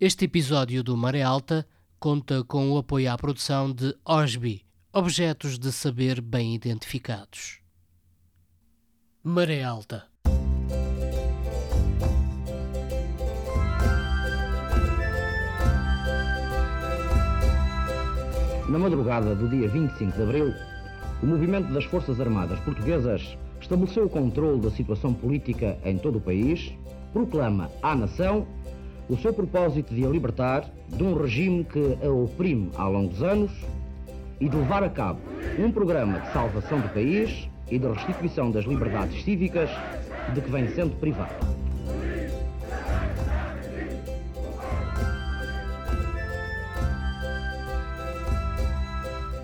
Este episódio do Maré Alta conta com o apoio à produção de OSBI, Objetos de Saber Bem Identificados. Maré Alta. Na madrugada do dia 25 de abril, o movimento das Forças Armadas Portuguesas estabeleceu o controle da situação política em todo o país, proclama à nação o seu propósito de a libertar de um regime que a oprime há longos anos e de levar a cabo um programa de salvação do país e de restituição das liberdades cívicas de que vem sendo privado.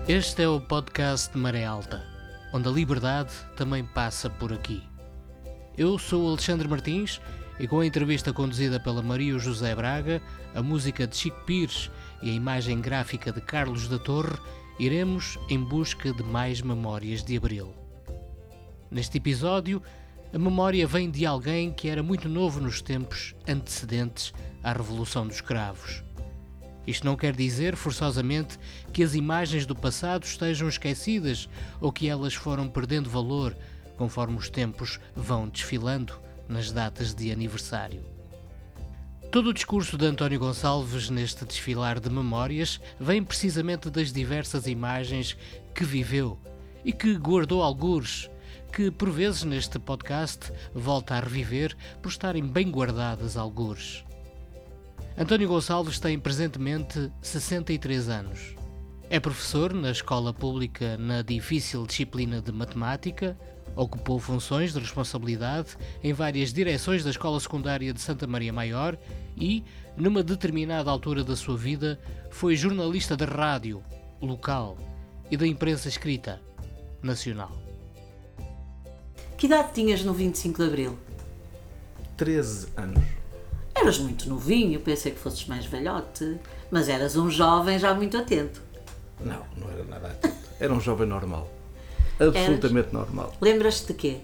Este é o podcast de Maré Alta, onde a liberdade também passa por aqui. Eu sou o Alexandre Martins e com a entrevista conduzida pela Maria José Braga, a música de Chico Pires e a imagem gráfica de Carlos da Torre, iremos em busca de mais memórias de Abril. Neste episódio, a memória vem de alguém que era muito novo nos tempos antecedentes à Revolução dos Cravos. Isto não quer dizer, forçosamente, que as imagens do passado estejam esquecidas ou que elas foram perdendo valor conforme os tempos vão desfilando nas datas de aniversário. Todo o discurso de António Gonçalves neste desfilar de memórias vem precisamente das diversas imagens que viveu e que guardou algures, que por vezes neste podcast volta a reviver por estarem bem guardadas algures. António Gonçalves tem presentemente 63 anos. É professor na escola pública na difícil disciplina de matemática, Ocupou funções de responsabilidade em várias direções da Escola Secundária de Santa Maria Maior e, numa determinada altura da sua vida, foi jornalista de rádio, local, e da imprensa escrita, nacional. Que idade tinhas no 25 de Abril? 13 anos. Eras muito novinho, pensei que fosses mais velhote, mas eras um jovem já muito atento. Não, não era nada atento. Era um jovem normal. Absolutamente Eras? normal. Lembras-te de quê?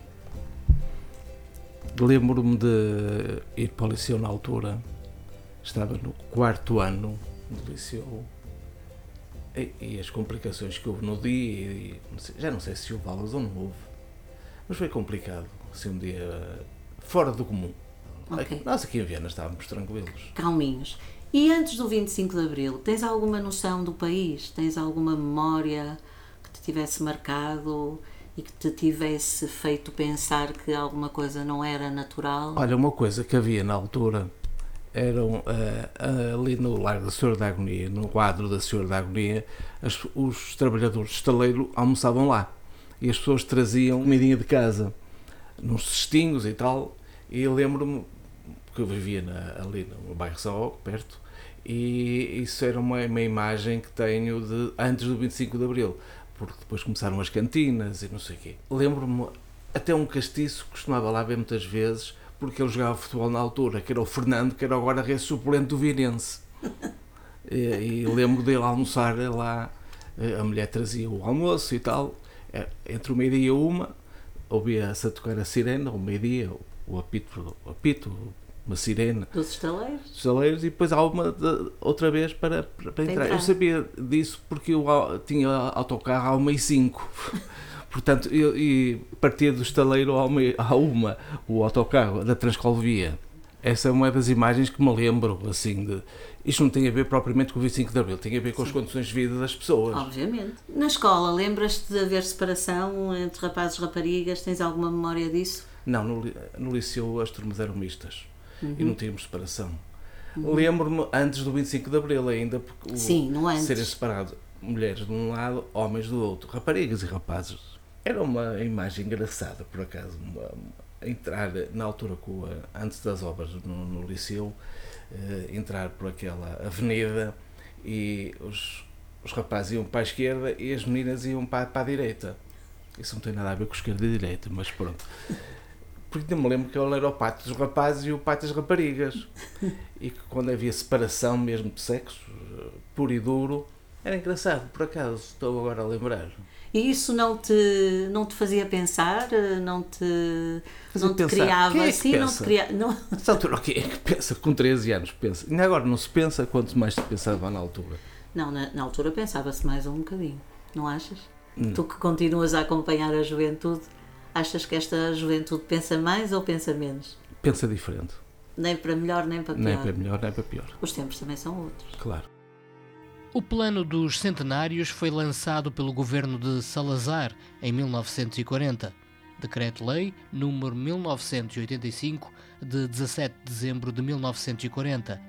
Lembro-me de ir para o liceu na altura. Estava no quarto ano do liceu. E, e as complicações que houve no dia, e, não sei, já não sei se houve aulas ou não houve, mas foi complicado. Assim, um dia fora do comum. Okay. Nós aqui em Viena estávamos tranquilos. Calminhos. E antes do 25 de Abril, tens alguma noção do país? Tens alguma memória tivesse marcado e que te tivesse feito pensar que alguma coisa não era natural? Olha, uma coisa que havia na altura eram uh, uh, ali no Largo da Senhora da Agonia, no quadro da Senhora da Agonia, as, os trabalhadores de estaleiro almoçavam lá e as pessoas traziam comidinha de casa, nos cestinhos e tal. E lembro-me que eu vivia na, ali no bairro São perto, e isso era uma, uma imagem que tenho de antes do 25 de Abril porque depois começaram as cantinas e não sei o quê. Lembro-me, até um castiço costumava lá ver muitas vezes, porque ele jogava futebol na altura, que era o Fernando, que era o guarda-redes suplente do Virense. E, e lembro dele almoçar lá, eh, a mulher trazia o almoço e tal, é, entre o meio-dia e uma, ouvia-se a tocar a sirena, o meio-dia, o apito, o apito, uma sirene. Dos estaleiros? Dos estaleiros e depois há uma de, outra vez para, para, para entrar. entrar. Eu sabia disso porque eu tinha autocarro ao meio cinco. Portanto, eu, e partia do estaleiro ao meio, à uma, o autocarro da Transcolvia. Essa é uma das imagens que me lembro, assim, de... Isto não tem a ver propriamente com o 25 de Abril, tem a ver com Sim. as condições de vida das pessoas. Obviamente. Na escola, lembras-te de haver separação entre rapazes e raparigas? Tens alguma memória disso? Não, no, no liceu as turmas eram mistas uhum. e não tínhamos separação. Uhum. Lembro-me antes do 25 de Abril ainda, porque Sim, antes. serem separados mulheres de um lado, homens do outro, raparigas e rapazes. Era uma imagem engraçada, por acaso, uma, entrar na altura, com a, antes das obras no, no liceu, eh, entrar por aquela avenida e os, os rapazes iam para a esquerda e as meninas iam para, para a direita. Isso não tem nada a ver com esquerda e direita, mas pronto porque me lembro que ele era o pátio dos rapazes e o pátio das raparigas. e que quando havia separação mesmo de sexo, puro e duro, era engraçado, por acaso, estou agora a lembrar. E isso não te, não te fazia pensar? Não te, não te pensar. criava Quem é assim? Não te criava. Não, Nessa altura, o que é que pensa? Com 13 anos pensa. Ainda agora não se pensa, quanto mais se pensava na altura. não na, na altura pensava-se mais um bocadinho, não achas? Hum. Tu que continuas a acompanhar a juventude, achas que esta juventude pensa mais ou pensa menos? Pensa diferente. Nem para melhor, nem para pior. Nem para melhor, nem para pior. Os tempos também são outros. Claro. O plano dos centenários foi lançado pelo governo de Salazar em 1940. Decreto-Lei número 1985 de 17 de dezembro de 1940,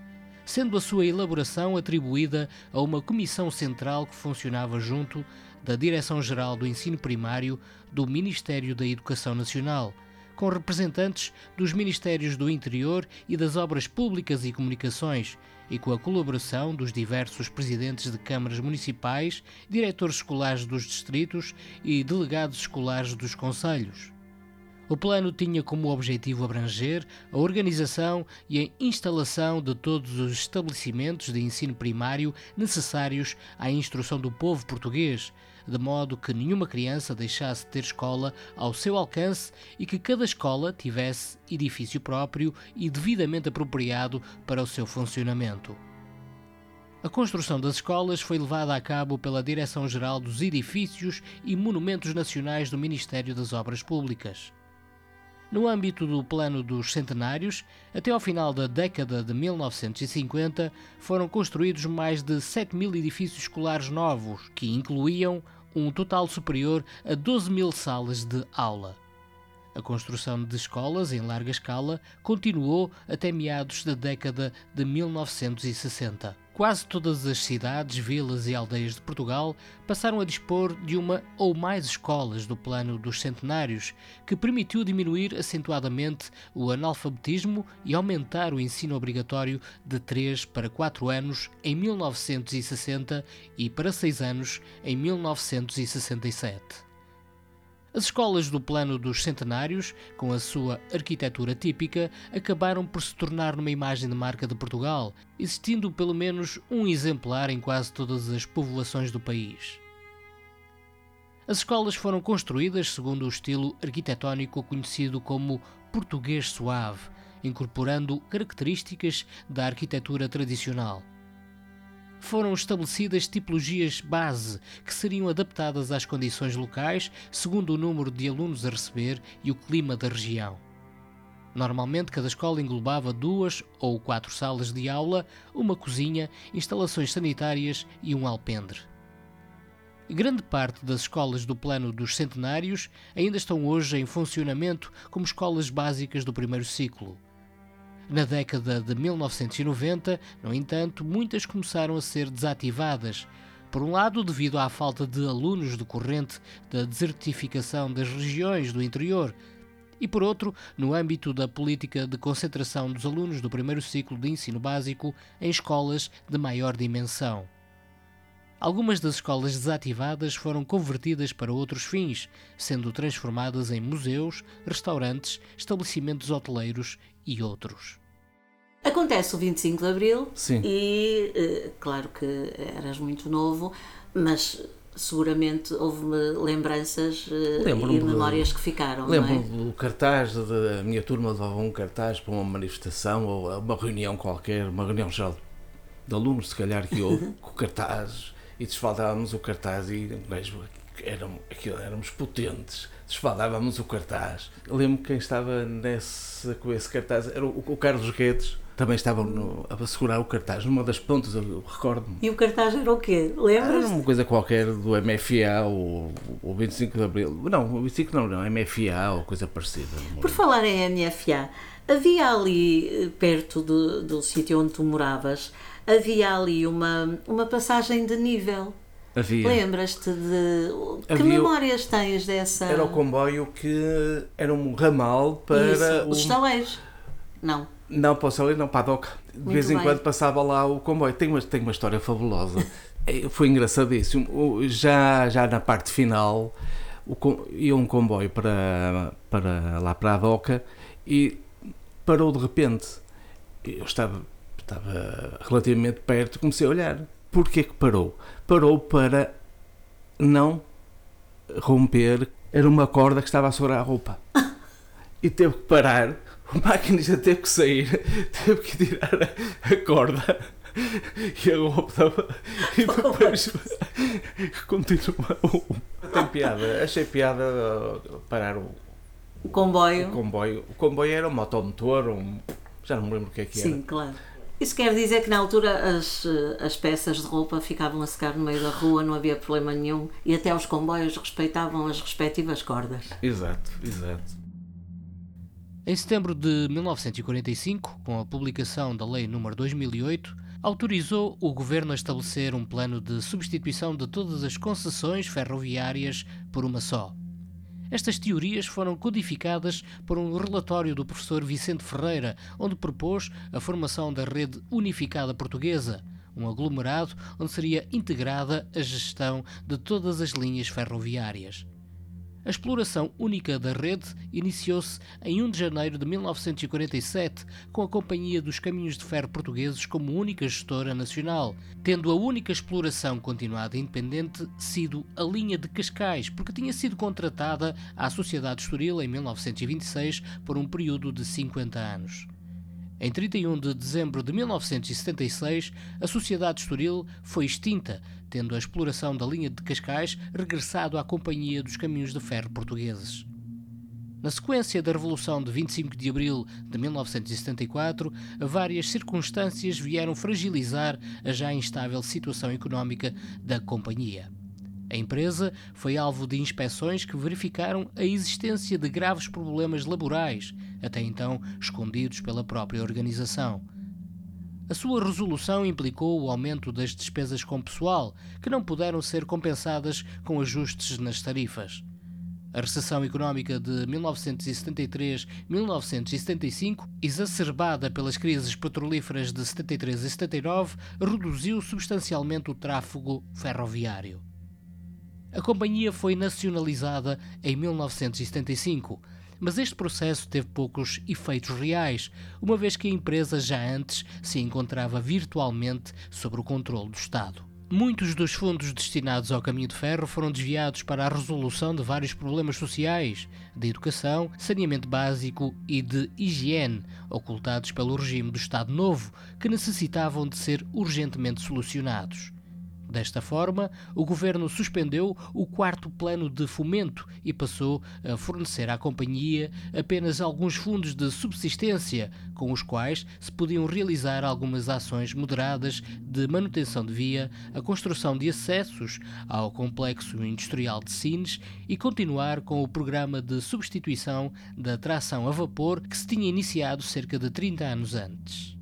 sendo a sua elaboração atribuída a uma comissão central que funcionava junto da Direção-Geral do Ensino Primário do Ministério da Educação Nacional, com representantes dos Ministérios do Interior e das Obras Públicas e Comunicações e com a colaboração dos diversos presidentes de câmaras municipais, diretores escolares dos distritos e delegados escolares dos conselhos. O plano tinha como objetivo abranger a organização e a instalação de todos os estabelecimentos de ensino primário necessários à instrução do povo português, de modo que nenhuma criança deixasse de ter escola ao seu alcance e que cada escola tivesse edifício próprio e devidamente apropriado para o seu funcionamento. A construção das escolas foi levada a cabo pela Direção-Geral dos Edifícios e Monumentos Nacionais do Ministério das Obras Públicas. No âmbito do Plano dos Centenários, até ao final da década de 1950, foram construídos mais de 7 mil edifícios escolares novos, que incluíam um total superior a 12 mil salas de aula. A construção de escolas em larga escala continuou até meados da década de 1960. Quase todas as cidades, vilas e aldeias de Portugal passaram a dispor de uma ou mais escolas do plano dos centenários, que permitiu diminuir acentuadamente o analfabetismo e aumentar o ensino obrigatório de 3 para 4 anos em 1960 e para 6 anos em 1967. As escolas do plano dos centenários, com a sua arquitetura típica, acabaram por se tornar numa imagem de marca de Portugal, existindo pelo menos um exemplar em quase todas as povoações do país. As escolas foram construídas segundo o estilo arquitetónico conhecido como português suave, incorporando características da arquitetura tradicional foram estabelecidas tipologias base que seriam adaptadas às condições locais segundo o número de alunos a receber e o clima da região. Normalmente, cada escola englobava duas ou quatro salas de aula, uma cozinha, instalações sanitárias e um alpendre. Grande parte das escolas do plano dos centenários ainda estão hoje em funcionamento como escolas básicas do primeiro ciclo. Na década de 1990, no entanto, muitas começaram a ser desativadas. Por um lado, devido à falta de alunos decorrente da desertificação das regiões do interior, e por outro, no âmbito da política de concentração dos alunos do primeiro ciclo de ensino básico em escolas de maior dimensão. Algumas das escolas desativadas foram convertidas para outros fins, sendo transformadas em museus, restaurantes, estabelecimentos hoteleiros e outros. Acontece o 25 de Abril Sim. e, eh, claro que eras muito novo, mas seguramente houve lembranças eh, Lembro-me e de- memórias que ficaram, não Lembro-me é? do cartaz da minha turma levava um cartaz para uma manifestação ou a uma reunião qualquer, uma reunião geral de alunos, se calhar que houve, com o cartaz e desfaldávamos o cartaz e eram, aquilo, éramos potentes, desfaldávamos o cartaz. Lembro que quem estava nesse, com esse cartaz era o, o Carlos Guedes, também estava no- a segurar o cartaz numa das pontas, eu recordo-me. E o cartaz era o quê? Era Lembras? uma coisa qualquer do MFA ou o 25 de Abril. Não, o 25 não, não, MFA ou coisa parecida. Por falar em NFA, havia ali, eh, perto do, do sítio onde tu moravas, havia ali uma, uma passagem de nível. Havia. Lembras-te de. Que Havia memórias tens dessa. Era o comboio que era um ramal para. Isso, o- os estaleiros. Não. Não, para o Salé, não, para a DOC. De Muito vez em bem. quando passava lá o comboio. Tem uma, tem uma história fabulosa. Eh, Foi engraçadíssimo. Já, já na parte final, o, ia um comboio para, para lá para a DOCA e parou de repente. Eu estava, estava relativamente perto, comecei a olhar. Porquê que parou? Parou para não romper, era uma corda que estava a sobrar a roupa. E teve que parar, o maquinista teve que sair, teve que tirar a, corda e a roupa e depois continuou. Tem piada, achei piada uh, parar o, O comboio. o comboio. O comboio era um motomotor, um, já não me lembro o que é que era. Sim, claro. Isso quer dizer que na altura as, eh, as peças de roupa ficavam a secar no meio da rua, não havia problema nenhum e até os comboios respeitavam as respectivas cordas. Exato, exato. Em setembro de 1945, com a publicação da Lei nº 2008, autorizou o governo a estabelecer um plano de substituição de todas as concessões ferroviárias por uma só. Estas teorias foram codificadas por um relatório do professor Vicente Ferreira, onde propôs a formação da Rede Unificada Portuguesa, um aglomerado onde seria integrada a gestão de todas as linhas ferroviárias. A exploração única da rede iniciou-se em 1 de janeiro de 1947, com a Companhia dos Caminhos de Ferro Portugueses como única gestora nacional, tendo a única exploração continuada independente sido a linha de Cascais, porque tinha sido contratada à Sociedade Estoril em 1926 por um período de 50 anos. Em 31 de dezembro de 1976, a Sociedade Estoril foi extinta, tendo a exploração da linha de Cascais regressado à Companhia dos Caminhos de Ferro Portugueses. Na sequência da Revolução de 25 de Abril de 1974, várias circunstâncias vieram fragilizar a já instável situação económica da companhia. A empresa foi alvo de inspeções que verificaram a existência de graves problemas laborais, até então escondidos pela própria organização. A sua resolução implicou o aumento das despesas com pessoal, que não puderam ser compensadas com ajustes nas tarifas. A recessão económica de 1973-1975, exacerbada pelas crises petrolíferas de 73 e 79, reduziu substancialmente o tráfego ferroviário. A companhia foi nacionalizada em 1975, mas este processo teve poucos efeitos reais, uma vez que a empresa já antes se encontrava virtualmente sob o controle do Estado. Muitos dos fundos destinados ao caminho de ferro foram desviados para a resolução de vários problemas sociais, de educação, saneamento básico e de higiene, ocultados pelo regime do Estado Novo, que necessitavam de ser urgentemente solucionados. Desta forma, o governo suspendeu o quarto plano de fomento e passou a fornecer à companhia apenas alguns fundos de subsistência, com os quais se podiam realizar algumas ações moderadas de manutenção de via, a construção de acessos ao complexo industrial de Sines e continuar com o programa de substituição da tração a vapor que se tinha iniciado cerca de 30 anos antes.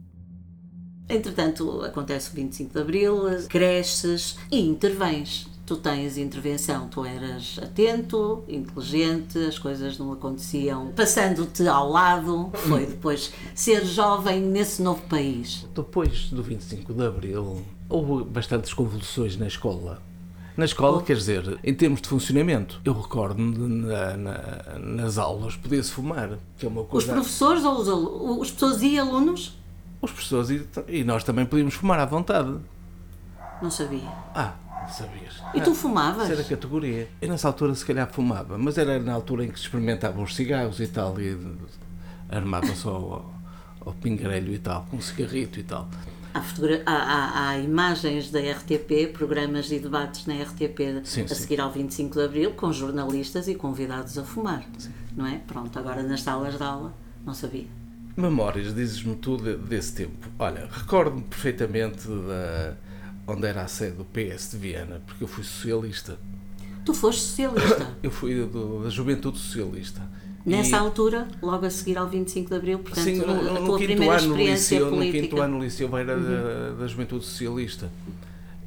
Entretanto, acontece o 25 de Abril, cresces e intervens. Tu tens intervenção, tu eras atento, inteligente, as coisas não aconteciam passando-te ao lado. Foi depois ser jovem nesse novo país. Depois do 25 de Abril, houve bastantes convulsões na escola. Na escola, quer dizer, em termos de funcionamento, eu recordo-me na- na- nas aulas podia-se fumar, que é uma Os coisa. professores ou os, os professores e alunos? Os professores e, e nós também podíamos fumar à vontade. Não sabia. Ah, sabias? E tu fumavas? Isso era categoria. Eu nessa altura se calhar fumava, mas era na altura em que se experimentavam os cigarros e tal, e armava só ao, ao pingarelho e tal, com um cigarrito e tal. Há, há- há- imagens da RTP, programas e debates na RTP Sim, a sim. seguir ao 25 de Abril, com jornalistas e convidados a fumar. Não é? Pronto, agora nas salas de aula, não sabia. Memórias, dizes-me tu de- desse tempo. Olha, recordo-me perfeitamente da, onde era a sede do PS de Viena, porque eu fui socialista. Tu foste socialista. Eu fui do- da Juventude Socialista. Nessa E- altura, logo a seguir ao 25 de Abril, portanto, Sim, no, no- a no tua quinto primeira ano no experiência liceu, no política. Uhum. quinto ano no liceu era da, da Juventude Socialista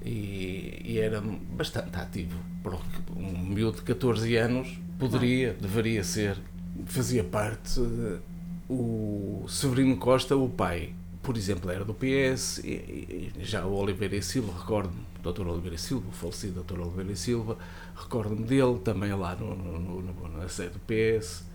e, e era bastante ativo. Para o que um miúdo de 14 anos poderia, deveria ser. Fazia parte o Severino Costa, o pai, por exemplo, era do PS e, e- já o Oliveira e Silva, recordo-me, o Dr. Oliveira e Silva, o falecido Dr. Oliveira e Silva, recordo-me dele também lá no, no- no- na sede do PS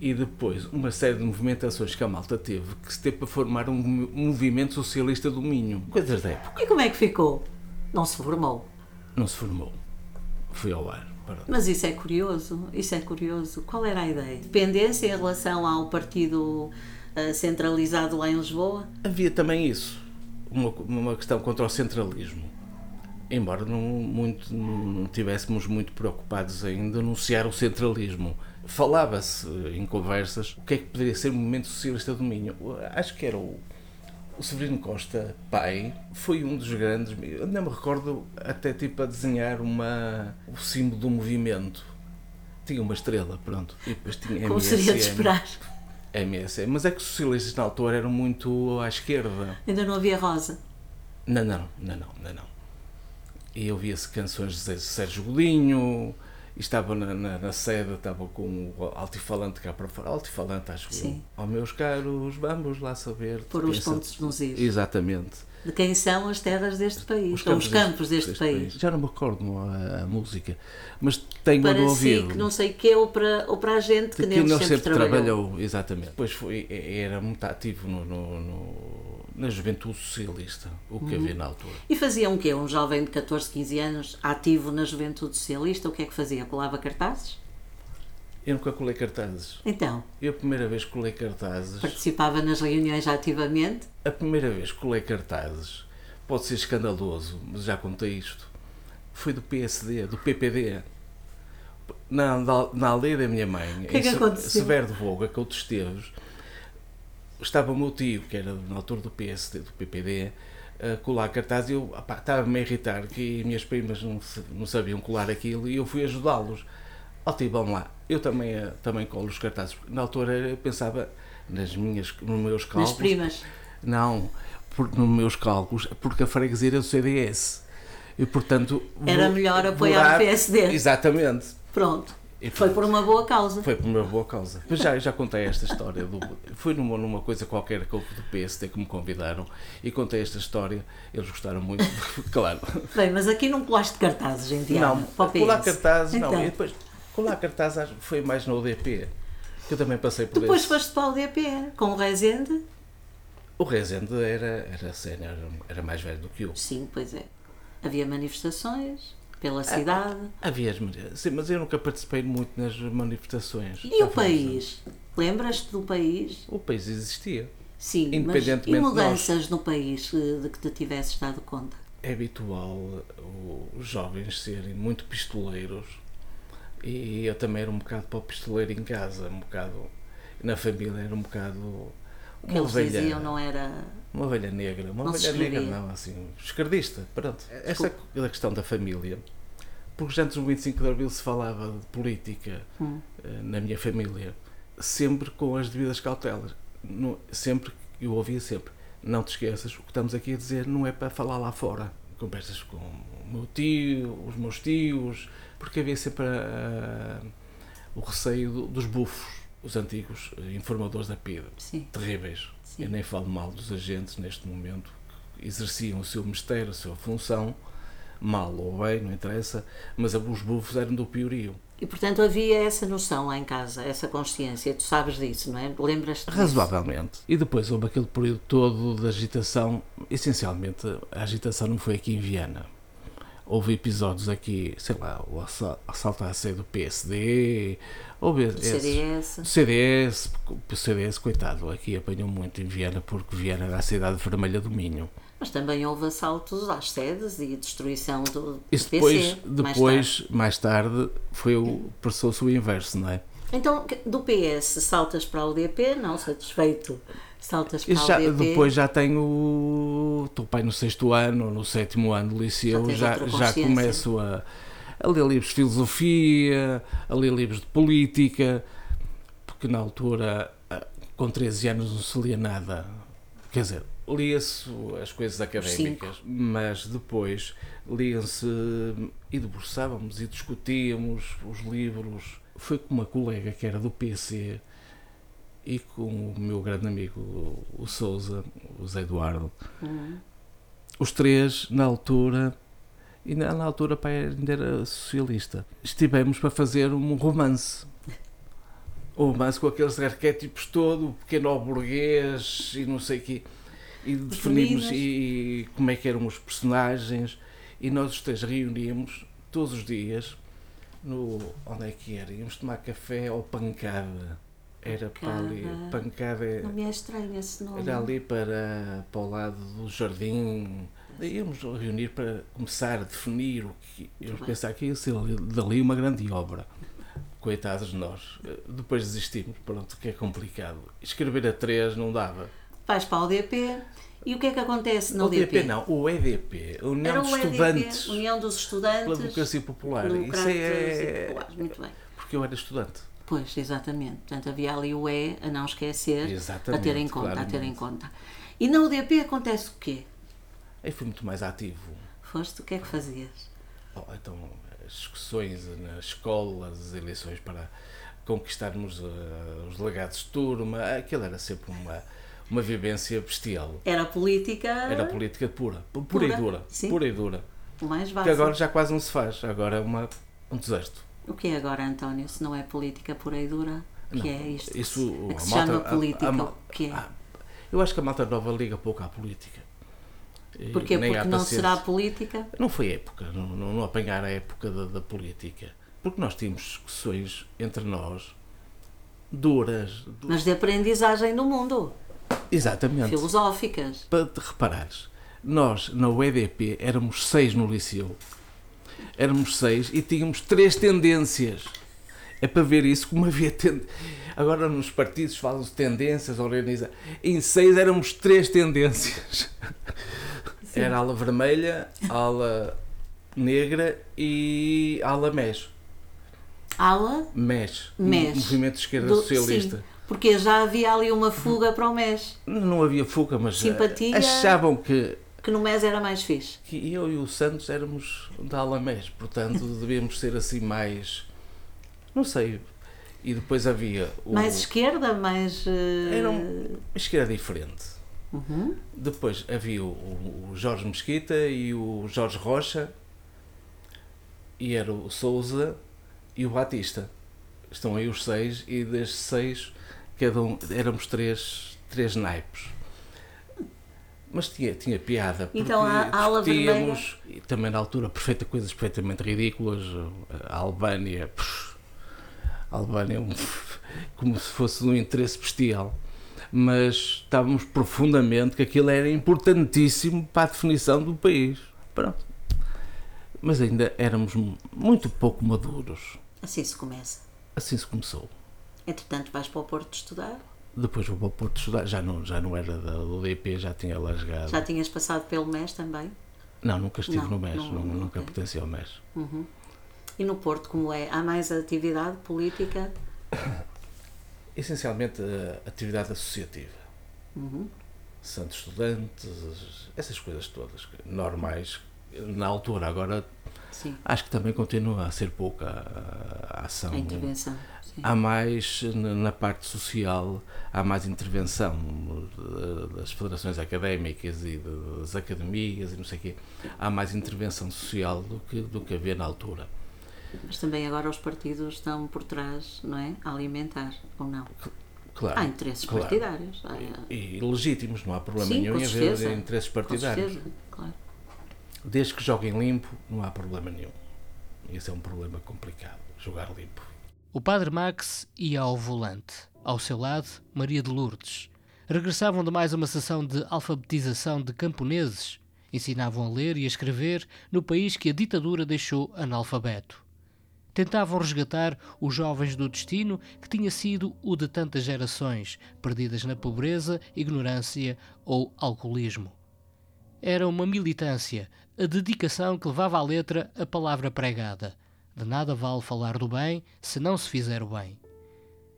e depois uma série de movimentações que a malta teve que se teve para formar um mo- movimento socialista do Minho. Coisas da época. E como é que ficou? Não se formou. Não se formou. Foi ao ar. Mas isso é curioso, isso é curioso. Qual era a ideia? Dependência em relação ao partido uh, centralizado lá em Lisboa? Havia também isso, uma, uma questão contra o centralismo. Embora não, muito, não estivéssemos muito preocupados em denunciar o centralismo. Falava-se em conversas o que é que poderia ser o movimento socialista do Minho. Acho que era o, o Severino Costa, pai, foi um dos grandes. Eu não me recordo até tipo a desenhar uma, o símbolo do movimento. Tinha uma estrela, pronto. E depois tinha Como seria de esperar? MSM. Mas é que os socialistas na altura eram muito à esquerda. Ainda não havia Rosa? Não, não, não, não, não. não. E ouvia-se canções de Sérgio Godinho, e estava na, na, na, sede, estava com o altifalante cá para fora, altifalante acho Sim. Ó oh, meus caros, vamos lá saber. Por os pontos nos is. Exatamente. De quem são as terras deste país, os campos, os campos deste, deste, país. país. Já não me recordo a, a música, mas tenho para no ouvido. Si, que não sei o que, ou para, ou para a gente que, que neles sempre, sempre trabalhou. trabalhou. Exatamente. Depois foi, era muito ativo no, no, no na juventude socialista, o que uhum. havia na altura. E fazia um quê? Um jovem de 14, 15 anos, ativo na juventude socialista, o que é que fazia? Colava cartazes? Eu nunca colei cartazes. Então? Eu a primeira vez que colei cartazes. Participava nas reuniões ativamente? A primeira vez que colei cartazes, pode ser escandaloso, mas já contei isto. Foi do PSD, do PPD. Na, na aldeia da minha mãe, que é que aconteceu? Severo de Voga, que outros Esteves, estava o meu tio, que era na altura do PSD, do PPD, a colar cartaz e eu estava-me a irritar que minhas primas não, não sabiam colar aquilo e eu fui ajudá-los. Ó tio, vamos lá, eu também, eh, também colo os cartazes. Na altura eu pensava nas minhas, nos meus cálculos. Nas primas? Não, por, nos meus cálculos, porque a freguesia era do CDS. E portanto. Era melhor apoiar o PSD. Exatamente. Pronto. E foi por uma boa causa. Foi por uma boa causa. Mas já, já contei esta história. Do, foi numa, numa coisa qualquer que do PSD que me convidaram e contei esta história. Eles gostaram muito, claro. Bem, mas aqui não colaste cartazes em Tiago? Não, colar cartazes então. não. E depois, colar cartazes foi mais no UDP. Que eu também passei por Depois esse. foste para o UDP, com o Rezende? O Rezende era, era, era, era mais velho do que eu. Sim, pois é. Havia manifestações pela cidade. Havia, sim, mas eu nunca participei muito nas manifestações. E o país? Lembras-te do país? O país existia. Sim, Independentemente mas e mudanças nós, no país de que te tivesses dado conta? É habitual os jovens serem muito pistoleiros e eu também era um bocado para o pistoleiro em casa, um bocado na família era um bocado uma eles ovelha, diziam não era uma ovelha negra, uma ovelha negra não, assim, esquerdista, pronto. Essa é a questão da família. Porque já antes do 25 de Abril se falava de política hum. Eh, na minha família, sempre com as devidas cautelas. No, sempre, eu ouvia sempre, não te esqueças, o que estamos aqui a dizer não é para falar lá fora. Conversas com o meu tio, os meus tios, porque havia sempre a, a, o receio do, dos bufos, os antigos informadores da PIDE, Sim. terríveis. Sim. Eu nem falo mal dos agentes neste momento, que exerciam o seu mistério, a sua função, mal ou bem, não interessa, mas os bufos eram do piorio. E portanto havia essa noção lá em casa, essa consciência, tu sabes disso, não é? Lembras-te? Razoavelmente. E depois houve aquele período todo de agitação, essencialmente a agitação não foi aqui em Viana houve episódios aqui, sei lá, o assalto à sede do PSD, houve do CDS. Do CDS, o CDS, coitado, aqui apanhou muito em Viena, porque Viena era a cidade vermelha do Minho. Mas também houve assaltos às sedes e destruição do Isso depois, PC, depois mais tarde, mais tarde foi o, passou-se o inverso, não é? Então, do PS saltas para o DP, não satisfeito Saltas para já, Depois já tenho. Estou pai no sexto ano, no sétimo ano do liceu, já, já, já começo a, a ler livros de filosofia, a ler livros de política, porque na altura, com 13 anos, não se lia nada. Quer dizer, lia-se as coisas académicas, Cinco. mas depois liam-se e debruçávamos e discutíamos os livros. Foi com uma colega que era do PC e com o meu grande amigo o Souza, o Zé Eduardo. Uhum. Os três, na altura, e na, na altura pai ainda era socialista, estivemos para fazer um romance. Um romance com aqueles arquétipos todo, pequeno burguês e não sei o quê. E definimos e, como é que eram os personagens. E nós os três reuníamos todos os dias no. Onde é que era? Íamos tomar café ao pancada. Era para ali. Pancada é- Não me é estranho esse nome. era ali para, para o lado do jardim. Íamos reunir para começar a definir o que. Eu bem. pensar que ia ser ali- dali uma grande obra. Coitados de nós. Depois desistimos, pronto, que é complicado. Escrever a três não dava. Vais para o UDP e o que é que acontece no o DP não, o EDP, a União Era o EDP, Estudantes União dos pela Estudantes. Democracia Popular. Isso é. Muito bem. Porque eu era estudante. Pois, exatamente. Portanto, havia ali o E a não esquecer, a Exatamente, ter em conta, a ter em claramente. conta. E na UDP acontece o quê? Aí fui muito mais ativo. Foste, o que é que fazias? Oh, então, as discussões nas escolas, as eleições para conquistarmos eh, os legados de turma, aquilo era sempre uma, uma vivência bestial. Era política Era política pura, pu- Pura, pura, e dura. sim. Pura e dura. mais Que básico. agora já quase não se faz, agora é uma, um deserto. O que é agora, António, se não é política pura e dura? O que Não, é isto? isso, a que a se malta- chama a- política? a o mal- que é? Eu acho que a malta nova liga pouco à política. Porquê? nem Porque não será política? Não foi época, não, não, não apanhar a época da, da política. Porque nós tínhamos discussões entre nós duras. du- Mas de aprendizagem no mundo. Exatamente. Filosóficas. Para te reparares, nós na UEDP éramos seis no liceu. Éramos seis e tínhamos três tendências. É para ver isso como havia. Agora nos partidos falam-se tendências, organiza. Em seis éramos três tendências. Era ala vermelha, ala negra e ala MES. Ala? MES. MES. Movimento de Esquerda Do- Socialista. Sim, porque já havia ali uma fuga para o MES. Não havia fuga, mas eh, Simpatia. achavam que Que no MES era mais fixe. que eu e o Santos éramos da Alamés, portanto devíamos ser assim mais. Não sei. E depois havia o. Mais esquerda, mais. eh, Era um- Mas que era diferente. Uhum. Depois havia o, o Jorge Mesquita e o Jorge Rocha, e era o Souza e o Batista. Estão aí os seis, e destes seis, cada um, éramos três, três naipes. Mas tinha, tinha piada. Então, a- a ala discutíamos, e também na altura, perfeita, coisas perfeitamente ridículas. A Albânia, pff, a Albânia é um- como se fosse um interesse bestial. Mas estávamos profundamente que aquilo era importantíssimo para a definição do país. Pronto. Mas ainda éramos mu- muito pouco maduros. Assim se começa. Assim se começou. Entretanto, vais para o Porto estudar. Depois vou para o Porto estudar, já não, já não era da UDP, já tinha largado. Já tinhas passado pelo MES também. Não, nunca estive Não, no MES, não, nu- não, nunca ok. pertenci ao MES. E no Porto, como é? Há mais atividade política? Essencialmente a atividade associativa. Santos estudantes, essas coisas todas, normais. Na altura, agora Sim. acho que também continua a ser pouca a, a ação. A intervenção. Sim. Há mais na parte social, há mais intervenção eh, das federações académicas e das academias e não sei o quê. Há mais intervenção social do que, do que havia na altura. Mas também agora os partidos estão por trás, não é? A alimentar, ou não? Claro. Há interesses claro. partidários. Há, E, e legítimos, não há problema Sim, nenhum com em haver interesses com partidários. certeza, claro. Desde que joguem limpo, não há problema nenhum. Esse é um problema complicado, jogar limpo. O padre Max ia ao volante. Ao seu lado, Maria de Lourdes. Regressavam de mais uma sessão de alfabetização de camponeses. Ensinavam a ler e a escrever no país que a ditadura deixou analfabeto. Tentavam resgatar os jovens do destino que tinha sido o de tantas gerações, perdidas na pobreza, ignorância ou alcoolismo. Era uma militância, a dedicação que levava à letra a palavra pregada. De nada vale falar do bem se não se fizer o bem.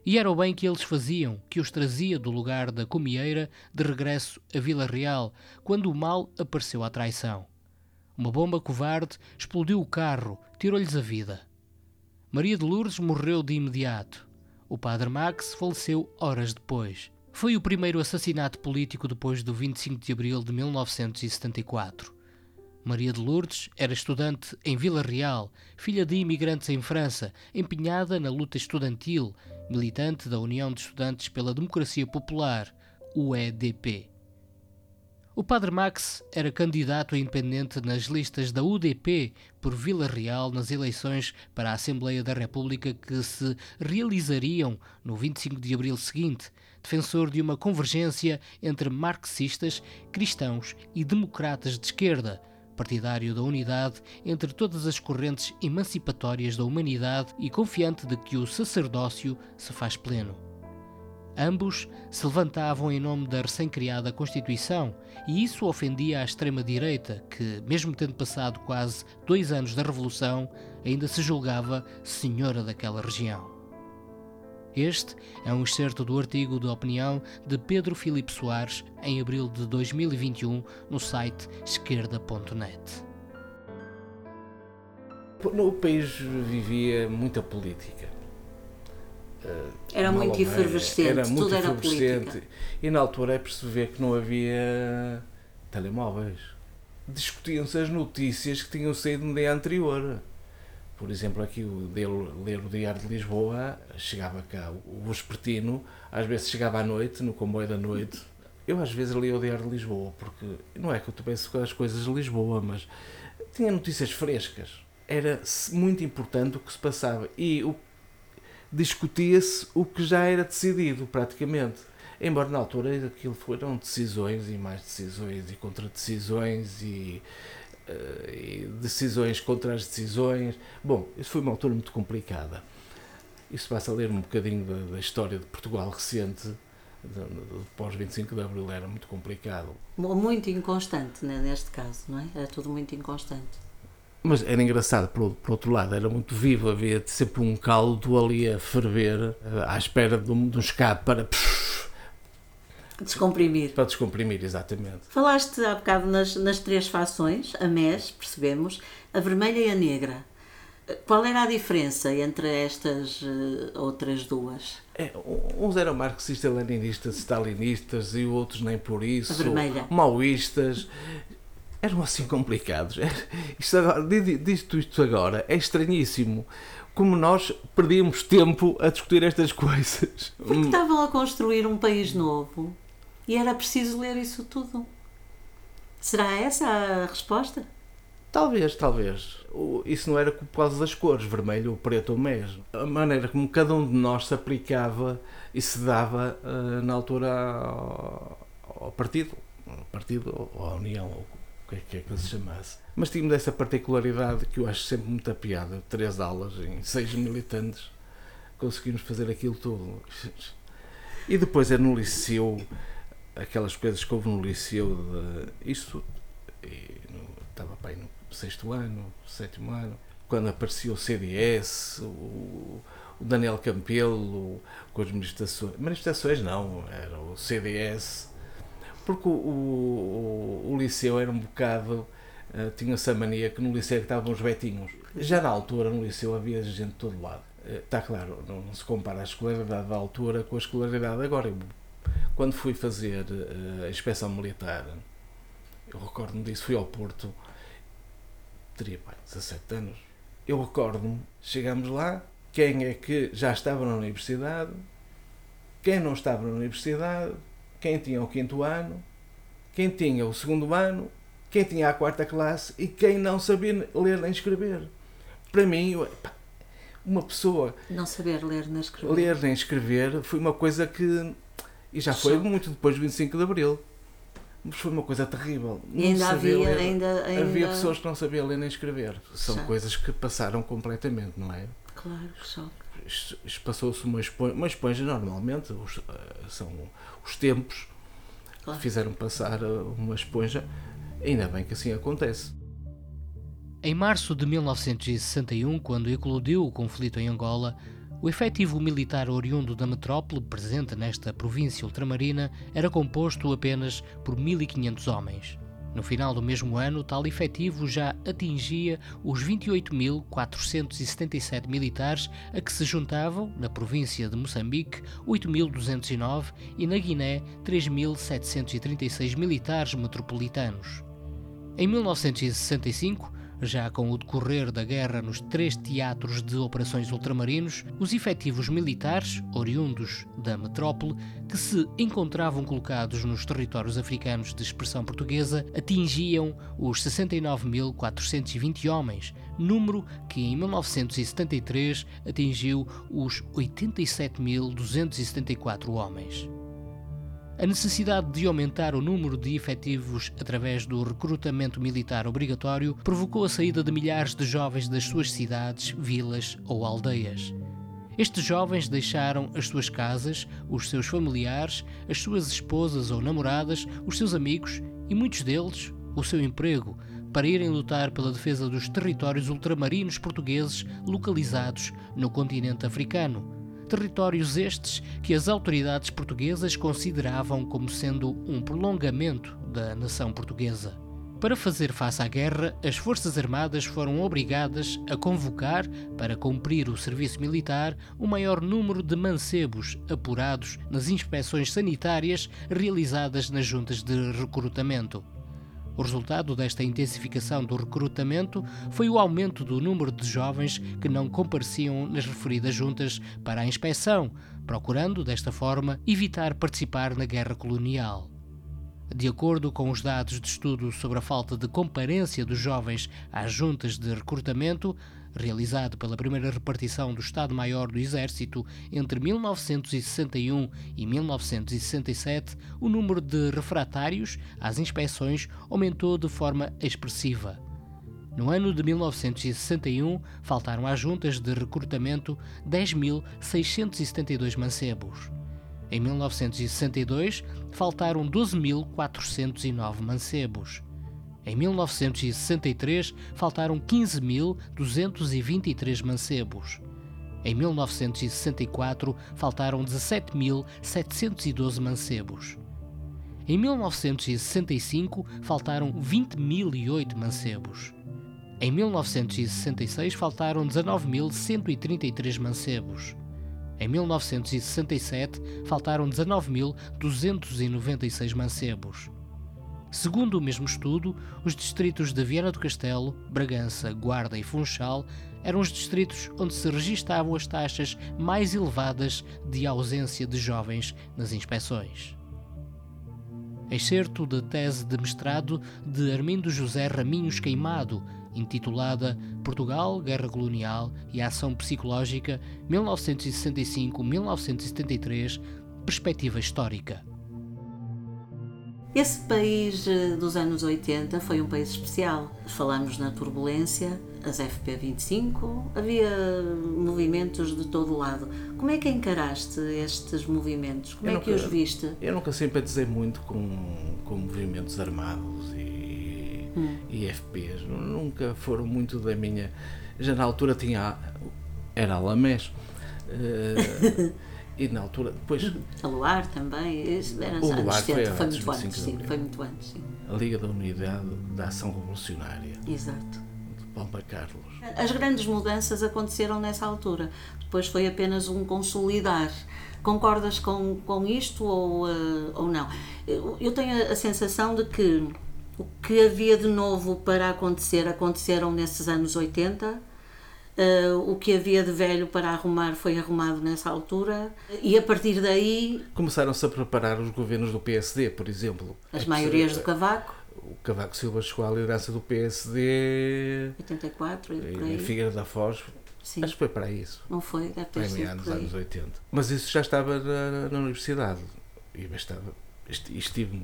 E era o bem que eles faziam que os trazia do lugar da comieira de regresso a Vila Real, quando o mal apareceu à traição. Uma bomba covarde explodiu o carro, tirou-lhes a vida. Maria de Lourdes morreu de imediato. O padre Max faleceu horas depois. Foi o primeiro assassinato político depois do 25 de abril de 1974. Maria de Lourdes era estudante em Vila Real, filha de imigrantes em França, empenhada na luta estudantil, militante da União de Estudantes pela Democracia Popular, UEDP. O padre Max era candidato independente nas listas da UDP por Vila Real nas eleições para a Assembleia da República que se realizariam no 25 de abril seguinte, defensor de uma convergência entre marxistas, cristãos e democratas de esquerda, partidário da unidade entre todas as correntes emancipatórias da humanidade e confiante de que o sacerdócio se faz pleno. Ambos se levantavam em nome da recém-criada Constituição e isso ofendia a extrema-direita, que, mesmo tendo passado quase dois anos da Revolução, ainda se julgava senhora daquela região. Este é um excerto do artigo de opinião de Pedro Filipe Soares em abril de 2021 no site esquerda.net. No país vivia muita política era muito efervescente, era muito tudo efervescente. era política. E na altura é perceber que não havia telemóveis. Discutiam-se as notícias que tinham saído no dia anterior. Por exemplo, aqui o de ler o Diário de Lisboa, chegava cá o vespertino, às vezes chegava à noite, no comboio da noite. Eu às vezes lia o Diário de Lisboa, porque não é que eu penso com as coisas de Lisboa, mas tinha notícias frescas. Era muito importante o que se passava. E discutia-se o que já era decidido, praticamente. Embora na altura aquilo foram decisões e mais decisões e contradecisões e decisões contra as decisões. Bom, isso foi uma altura muito complicada. Isso basta ler um bocadinho da, da história de Portugal recente, pós 25 de Abril, era muito complicado. Muito inconstante, né, neste caso, não é? Era tudo muito inconstante. Mas era engraçado, por, por, outro lado, era muito vivo, havia sempre um caldo ali a ferver, eh, à espera de um, de um escape para. Descomprimir. Para descomprimir, exatamente. Falaste há bocado nas, nas três fações, a MES, percebemos, a vermelha e a negra. Qual era a diferença entre estas uh, outras duas? É, uns eram marxistas-leninistas, stalinistas e outros nem por isso. A vermelha. Maoístas eram assim complicados. Isto agora, dito isto agora, é estranhíssimo. Como nós perdíamos tempo a discutir estas coisas. Porque estavam a construir um país novo e era preciso ler isso tudo. Será essa a resposta? Talvez, talvez. Isso não era por causa das cores, vermelho ou preto ou mesmo. A maneira como cada um de nós se aplicava e se dava uh, na altura ao, ao partido, ao partido ou à União, que é que, é que se chamasse. Mas tínhamos essa particularidade que eu acho sempre muita piada. Três aulas em seis militantes conseguimos fazer aquilo tudo. E depois é no liceu, aquelas coisas que houve no liceu, de, isso estava bem no sexto ano, sétimo ano, quando apareceu o CDS, o, o Daniel Campelo, com as manifestações. Manifestações não, era o CDS porque o, o, o liceu era um bocado. Uh, tinha-se a mania que no liceu estavam os betinhos. Já na altura, no liceu, havia gente de todo lado. Está uh, claro, não, se compara a escolaridade da altura com a escolaridade agora. Quando fui fazer uh, a inspeção militar, eu recordo-me disso, fui ao Porto, teria pai, 17 anos. Eu recordo-me, chegamos lá, quem é que já estava na universidade, quem não estava na universidade, quem tinha o quinto ano, quem tinha o segundo ano, quem tinha a quarta classe e quem não sabia ler nem escrever. Para mim, uma pessoa. Não saber ler nem escrever. Ler nem escrever foi uma coisa que. E já foi muito depois do 25 de Abril. Mas foi uma coisa terrível. E ainda havia, ler. Ainda, ainda... havia pessoas que não sabiam ler nem escrever. São coisas que passaram completamente, não é? Claro, choque. Isto, isto passou-se uma esponja. Uma esponja, normalmente, os, uh, são os tempos claro. fizeram passar uma esponja. Ainda bem que assim acontece. Em março de 1961, quando eclodiu o conflito em Angola, o efetivo militar oriundo da metrópole, presente nesta província ultramarina, era composto apenas por 1.500 homens. No final do mesmo ano, tal efetivo já atingia os 28.477 militares, a que se juntavam, na província de Moçambique, 8.209 e na Guiné, 3.736 militares metropolitanos. Em 1965, Já com o decorrer da guerra nos três teatros de operações ultramarinos, os efetivos militares, oriundos da metrópole, que se encontravam colocados nos territórios africanos de expressão portuguesa, atingiam os 69.420 homens, número que em 1973 atingiu os 87.274 homens. A necessidade de aumentar o número de efetivos através do recrutamento militar obrigatório provocou a saída de milhares de jovens das suas cidades, vilas ou aldeias. Estes jovens deixaram as suas casas, os seus familiares, as suas esposas ou namoradas, os seus amigos e muitos deles o seu emprego para irem lutar pela defesa dos territórios ultramarinos portugueses localizados no continente africano territórios estes que as autoridades portuguesas consideravam como sendo um prolongamento da nação portuguesa. Para fazer face à guerra, as Forças Armadas foram obrigadas a convocar, para cumprir o serviço militar, o maior número de mancebos apurados nas inspeções sanitárias realizadas nas juntas de recrutamento. O resultado desta intensificação do recrutamento foi o aumento do número de jovens que não compareciam nas referidas juntas para a inspeção, procurando, desta forma, evitar participar na guerra colonial. De acordo com os dados de estudo sobre a falta de comparência dos jovens às juntas de recrutamento, realizado pela primeira repartição do Estado-Maior do Exército entre 1961 e 1967, o número de refratários às inspeções aumentou de forma expressiva. No ano de 1961, faltaram às juntas de recrutamento 10.672 mancebos. Em 1962, faltaram 12.409 mancebos. Em 1963, faltaram 15.223 mancebos. Em 1964, faltaram 17.712 mancebos. Em 1965, faltaram 20.008 mancebos. Em 1966, faltaram 19.133 mancebos. Em 1967, faltaram 19.296 mancebos. Segundo o mesmo estudo, os distritos de Viana do Castelo, Bragança, Guarda e Funchal eram os distritos onde se registavam as taxas mais elevadas de ausência de jovens nas inspeções. Excerto da tese de mestrado de Armindo José Raminhos Queimado, intitulada Portugal, Guerra Colonial e Ação Psicológica 1965-1973, Perspectiva Histórica. Esse país eh, dos anos 80 foi um país especial. Falamos na turbulência, as FP25, havia movimentos de todo lado. Como é que encaraste estes movimentos? Como eu é nunca, que os viste? Eu nunca simpatizei muito com, com movimentos armados e, hum. e FPs. Nunca foram muito da minha. Já na altura tinha. Era a Lamés. Uh, E na altura, depois. A Luar também, isso era o Luar foi, foi muito antes, sim, foi muito antes, sim. A Liga da Unidade da Ação Revolucionária. Exato. De Palma Carlos. As grandes mudanças aconteceram nessa altura. Depois foi apenas um consolidar. Concordas com, com isto ou, uh, ou não? Eu, eu tenho a sensação de que o que havia de novo para acontecer aconteceram nesses anos 80 Uh, o que havia de velho para arrumar foi arrumado nessa altura e a partir daí. Começaram-se a preparar os governos do PSD, por exemplo. As maiorias do Cavaco. O Cavaco Silva chegou à liderança do PSD. 84, e, e Figueira da Foz. Sim. Acho que foi para isso. Não foi, deve ter sido. nos anos 80. Mas isso já estava na, na universidade. E estava, estive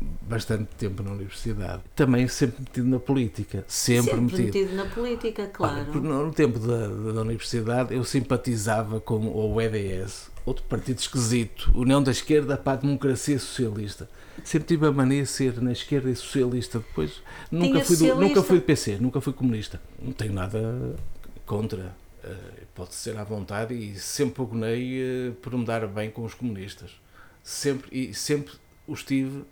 bastante tempo na universidade. Também sempre metido na política. Sempre, sempre metido. metido na política, claro. Olha, no tempo da, da universidade eu simpatizava com o EDS, outro partido esquisito, União da Esquerda para a Democracia Socialista. Sempre tive a mania de ser na esquerda e socialista. Depois nunca fui, do, nunca fui do PC, nunca fui comunista. Não tenho nada contra. Uh, pode ser à vontade e sempre prognei uh, por me dar bem com os comunistas. Sempre, e sempre os tive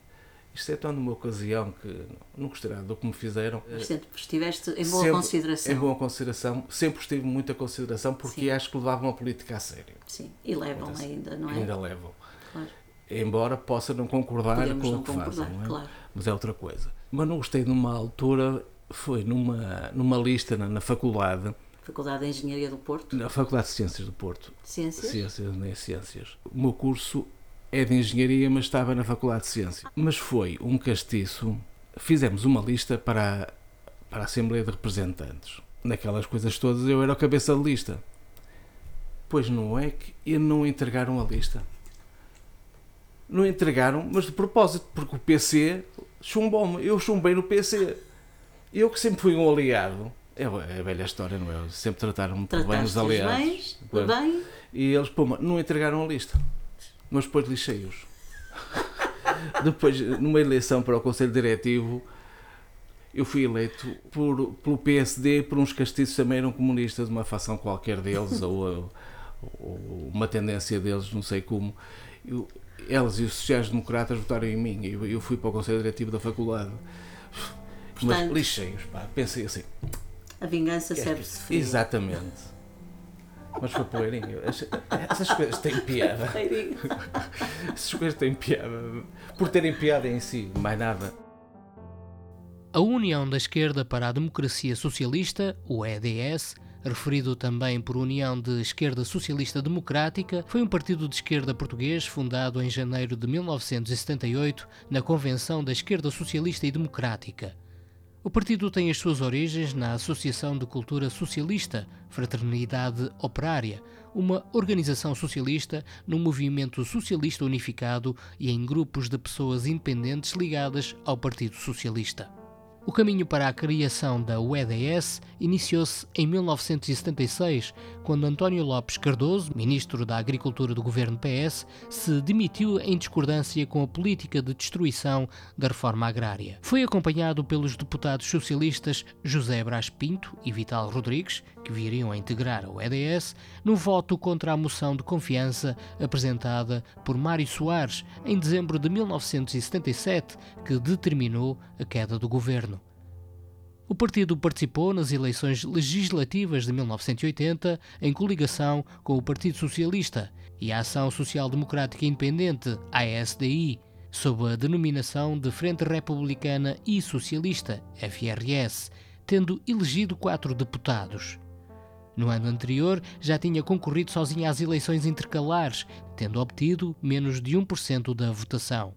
exceto numa ocasião que não gostei nada do que me fizeram. Mas sempre estiveste em boa sempre, consideração. Em boa consideração, sempre estive muita consideração porque Sim. acho que levavam a política a sério. Sim, e levam Muitas, ainda, não é? Ainda levam. Claro. Embora possa não concordar Podemos com não o que concordar, fazem, não é? Claro. mas é outra coisa. Mas não gostei numa altura Foi numa, numa lista na, na faculdade, Faculdade de Engenharia do Porto. na Faculdade de Ciências do Porto. Ciências. Ciências, nem Ciências. O meu curso é de Engenharia, mas estava na Faculdade de Ciências. Mas foi um castiço. Fizemos uma lista para, para a Assembleia de Representantes. Naquelas coisas todas, eu era o cabeça de lista. Pois não é que e não entregaram a lista. Não entregaram, mas de propósito, porque o PC chumbou-me. Eu chumbei no PC. Eu que sempre fui um aliado. É a velha história, não é? Sempre trataram-me por bem os aliados. bem, bem. E eles, pô, não entregaram a lista. Mas depois lixei-os. depois, numa eleição para o Conselho Diretivo, eu fui eleito por, pelo PSD por uns castiços que também eram comunistas, uma facção qualquer deles, ou, ou uma tendência deles, não sei como. Eu, eles e os sociais-democratas votaram em mim e eu, eu fui para o Conselho Diretivo da faculdade. Mas Portanto- lixei-os, pá. Pensei assim, A vingança serve-se frio. Exatamente. Mas foi poeirinho. Essas- coisas têm piada. Essas coisas têm piada. Por terem piada em si, mais nada. A União da Esquerda para a Democracia Socialista, o EDS, referido também por União de Esquerda Socialista Democrática, foi um partido de esquerda português fundado em janeiro de 1978 na Convenção da Esquerda Socialista e Democrática. O partido tem as suas origens na Associação de Cultura Socialista, Fraternidade Operária, uma organização socialista no movimento socialista unificado e em grupos de pessoas independentes ligadas ao Partido Socialista. O caminho para a criação da UEDS iniciou-se em 1976, quando António Lopes Cardoso, ministro da Agricultura do governo PS, se demitiu em discordância com a política de destruição da reforma agrária. Foi acompanhado pelos deputados socialistas José Brás Pinto e Vital Rodrigues, que viriam a integrar a UEDS, no voto contra a moção de confiança apresentada por Mário Soares em dezembro de 1977, que determinou a queda do governo. O partido participou nas eleições legislativas de 1980 em coligação com o Partido Socialista e a Ação Social Democrática Independente, ASDI, sob a denominação de Frente Republicana e Socialista, FRS, tendo elegido quatro deputados. No ano anterior, já tinha concorrido sozinha às eleições intercalares, tendo obtido menos de 1% da votação.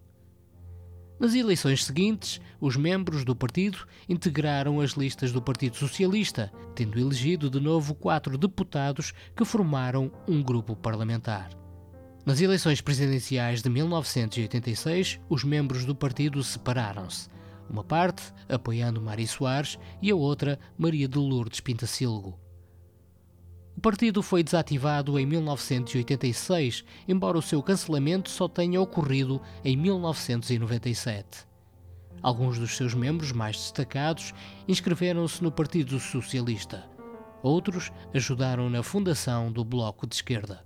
Nas eleições seguintes, os membros do partido integraram as listas do Partido Socialista, tendo elegido de novo quatro deputados que formaram um grupo parlamentar. Nas eleições presidenciais de 1986, os membros do partido separaram-se. Uma parte apoiando Mário Soares e a outra Maria de Lourdes Pintacilgo. O partido foi desativado em 1986, embora o seu cancelamento só tenha ocorrido em 1997. Alguns dos seus membros mais destacados inscreveram-se no Partido Socialista. Outros ajudaram na fundação do Bloco de Esquerda.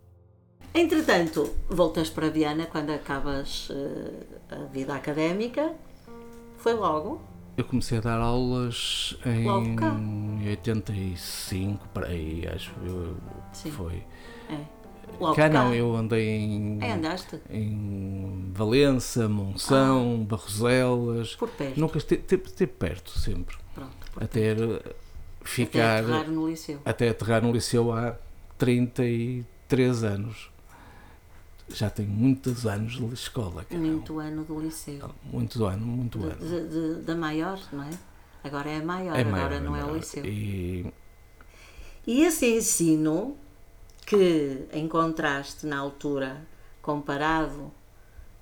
Entretanto, voltas para Viana quando acabas eh, a vida académica. Foi logo. Eu comecei a dar aulas em Logo cá? 85, para aí, acho eu. Sim. Foi. É. Logo cá cá. não, eu andei em, É, andaste. em Valença, Monção, Barroselas. Por perto. Nunca esteve, perto, sempre. Pronto. Até perto. ficar. Até aterrar no liceu. até aterrar no liceu há 33 anos. Já tenho muitos anos de escola. cara. Muito ano do liceu. Muito ano, muito De- ano. de- de- da maior, não é? Agora é a maior, É agora maior, não é o maior. liceu. E E esse ensino que encontraste na altura, comparado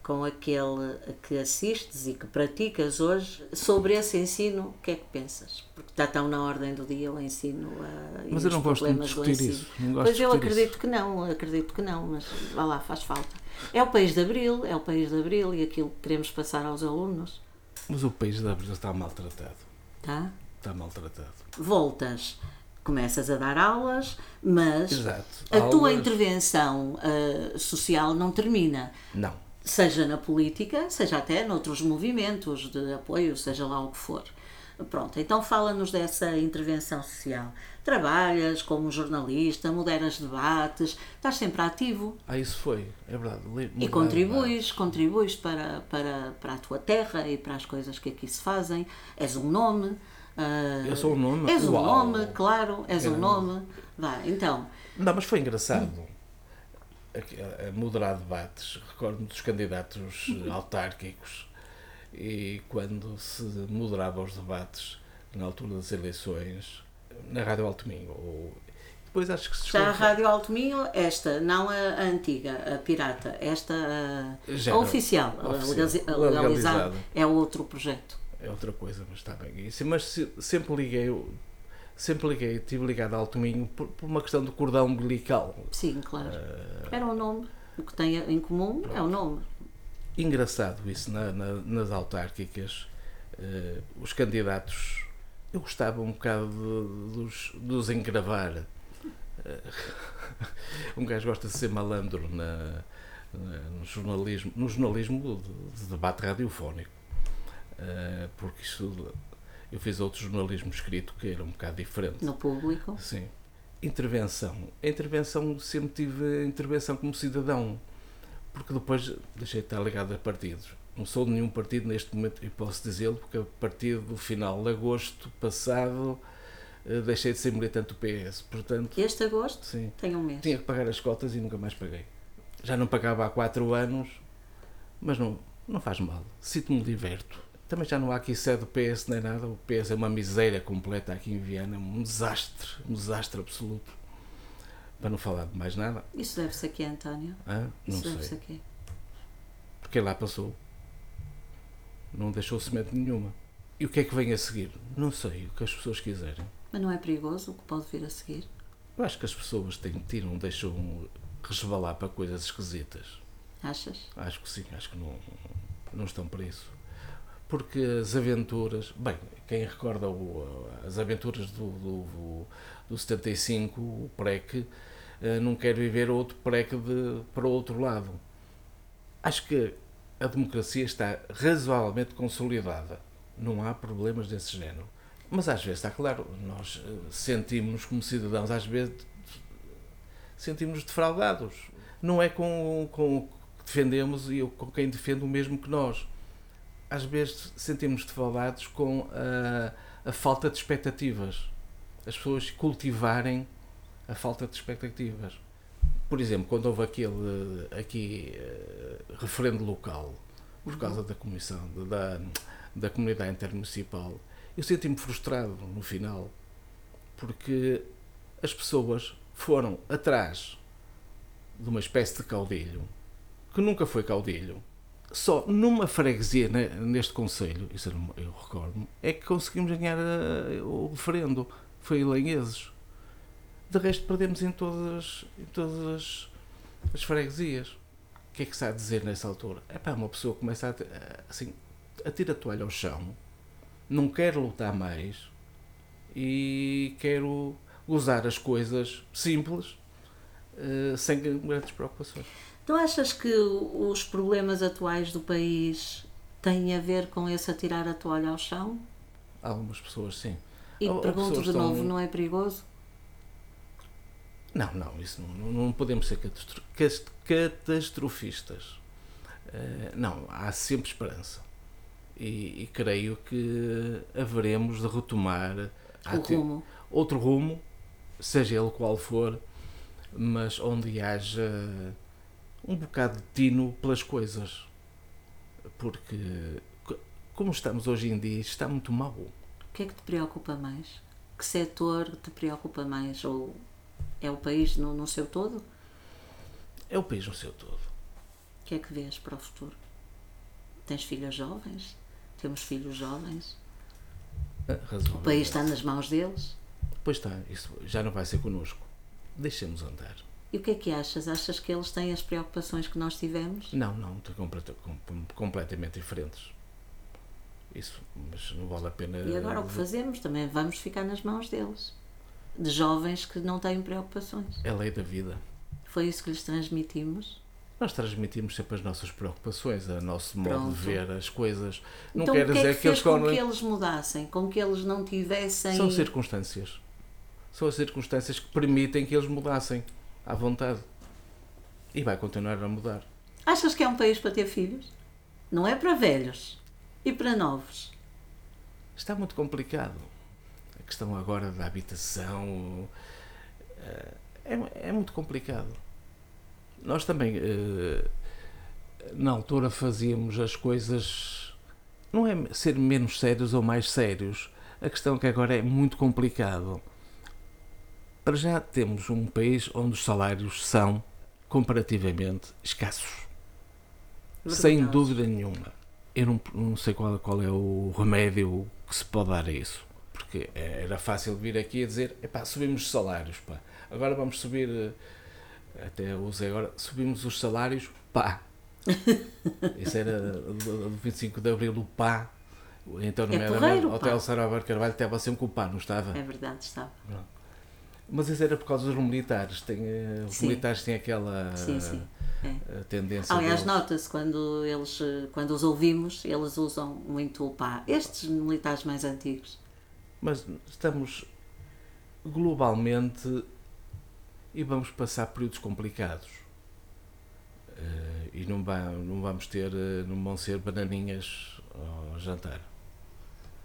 com aquele que assistes e que praticas hoje, sobre esse ensino, o que é que pensas? Porque está tão na ordem do dia o ensino e Mas eu não gosto de discutir isso. Pois de eu acredito isso. que não, acredito que não, mas vá lá, faz falta. É o país de Abril, é o país de Abril e aquilo que queremos passar aos alunos, Mas o país da Abril está maltratado. tá? Está maltratado. Voltas, começas a dar aulas, mas Exato. a tua Aulas- intervenção ah, social não termina. Não. Seja na política, seja até noutros movimentos de apoio, seja lá o que for. Pronto, então fala-nos dessa intervenção social. Trabalhas como jornalista, moderas debates, estás sempre ativo Ah, isso foi. É verdade. E contribuis, contribuis para, para, para a tua terra e para as coisas que aqui se fazem. És um nome, Ah, Eu sou o nome? És Uau. nome, claro, és É. nome. Vá, então, Não, mas foi engraçado. A, a moderar debates, recordo-me dos candidatos eh, autárquicos e quando se moderava os debates na altura das eleições na Rádio Alto Minho. Ou, depois acho que se já a Rádio Alto Minho, esta, não a, a antiga, a pirata, esta, a, a oficial, a oficial, a legalizada. é outro projeto. é outra coisa, mas está bem. Mas se- sempre liguei, sempre liguei, tive ligado a Alto Minho por, por uma questão do cordão umbilical. Sim, claro. Eh, Era o nome. O que tem em comum é o nome. engraçado isso na- na- nas autárquicas. eh, os candidatos, eu gostava um bocado de, dos, dos engravar. Eh, um gajo gosta de ser malandro na, na- no jornalismo, no jornalismo de, de debate radiofónico. Porque isso, eu fiz outro jornalismo escrito que era um bocado diferente. No público. Sim. Intervenção. A intervenção, sempre tive intervenção como cidadão. Porque depois deixei de estar ligado a partidos. Não sou de nenhum partido neste momento, e posso dizê-lo, porque a partir do final de agosto passado eh, deixei de ser militante do PS. Portanto, Este agosto sim, tem um mês. tinha que pagar as cotas e nunca mais paguei. Já não pagava há quatro anos, mas não, não faz mal. Sinto-me liberto. Também já não há aqui sede do PS nem nada. O PS é uma miséria completa aqui em Viana, um desastre, um desastre absoluto. Para não falar de mais nada, Isso deve-se aqui, António. hã? não Isso deve-se aqui. Porque lá passou. Não deixou semente nenhuma. E o que é que vem a seguir? Não sei, o que as pessoas quiserem. Mas não é perigoso o que pode vir a seguir? Eu acho que as pessoas têm, tiram, deixam resvalar para coisas esquisitas. Achas? Acho que sim, acho que não, não estão para isso. Porque as aventuras, bem, quem recorda o- as aventuras do, do, do 75, o PREC, eh, não quer viver outro PREC de, para o outro lado. Acho que a democracia está razoavelmente consolidada. Não há problemas desse género. Mas às vezes, está claro, nós eh, sentimos-nos como cidadãos, às vezes sentimos-nos defraudados. Não é com, com o que defendemos e com quem defende o mesmo que nós. Às vezes sentimos defraudados com a, a falta de expectativas. As pessoas cultivarem a falta de expectativas. Por exemplo, quando houve aquele aqui eh, referendo local por causa da comissão da, da comunidade intermunicipal, eu senti-me frustrado no final porque as pessoas foram atrás de uma espécie de caudilho que nunca foi caudilho. Só numa freguesia ne- neste Conselho, isso eu, eu recordo-me, é que conseguimos ganhar eh, o referendo. Foi em Lanheses. De resto, perdemos em todas, em todas as, as freguesias. O que é que se há a dizer nessa altura? É pá, uma pessoa começa a, a- assim, a toalha ao chão, não quer lutar mais e quero usar as coisas simples eh, sem grandes preocupações. Tu achas que os problemas atuais do país têm a ver com esse atirar a toalha ao chão? Algumas pessoas, sim. E ou pergunto de estão- novo, não é perigoso? Não, não, isso não, não- podemos ser catastrofistas. Eh, não, há sempre esperança. E, e creio que haveremos de retomar rumo. outro rumo, seja ele qual for, mas onde haja um bocado de tino pelas coisas. Porque, co- como estamos hoje em dia, está muito mal. O que é que te preocupa mais? Que setor te preocupa mais? Ou é o país no, no seu todo? É o país no seu todo. O que é que vês para o futuro? Tens filhos jovens? Temos filhos jovens? Ah, O razoavelmente. país está nas mãos deles? Pois está, isso já não vai ser connosco. Deixemos andar. E o que é que achas? Achas que eles têm as preocupações que nós tivemos? Não, não, estão completa- com- completamente diferentes. Isso, mas não vale a pena. E agora o que fazemos? Também vamos ficar nas mãos deles. De jovens que não têm preocupações. É a lei da vida. Foi isso que lhes transmitimos. Nós transmitimos sempre as nossas preocupações, o nosso modo Pronto. de ver as coisas. Não então quer que dizer é que, que eles com que eles mudassem? Com que eles não tivessem... São circunstâncias. São as circunstâncias que permitem que eles mudassem à vontade. E vai continuar a mudar. Achas que é um país para ter filhos? Não é para velhos. E para novos. Está muito complicado. questão agora da habitação eh, é, é muito complicado. Nós também, eh, na altura, fazíamos as coisas. Não é ser menos sérios ou mais sérios. A questão é que agora é muito complicado. Para já temos um país onde os salários são comparativamente escassos. Sem dúvida nenhuma. Eu não, não sei qual, qual é o remédio que se pode dar a isso. Porque era fácil vir aqui a dizer: epá, subimos os salários, pá. agora vamos subir. eh, Até usei agora, subimos os salários, pá. Isso era do do 25 de Abril, o pá. Então não É era porreiro, Hotel. Sarabia Carvalho estava sempre com o pá, não estava? É verdade, estava. Mas isso era por causa dos militares. Tem, eh, os Sim. militares têm aquela Sim, sim. É. eh, tendência. Aliás, nota-se quando eles, eh, quando os ouvimos, eles usam muito o pá. Estes militares mais antigos. Mas estamos globalmente e vamos passar períodos complicados. E não, vamos ter, não vão ser bananinhas ao jantar.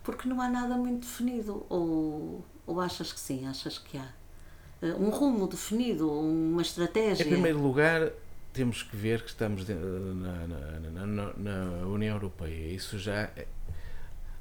Porque não há nada muito definido. Ou, ou achas que sim? Achas que há? Eh, Um rumo definido, uma estratégia. Em primeiro lugar, temos que ver que estamos na, na- na- na- União Europeia. Isso já é-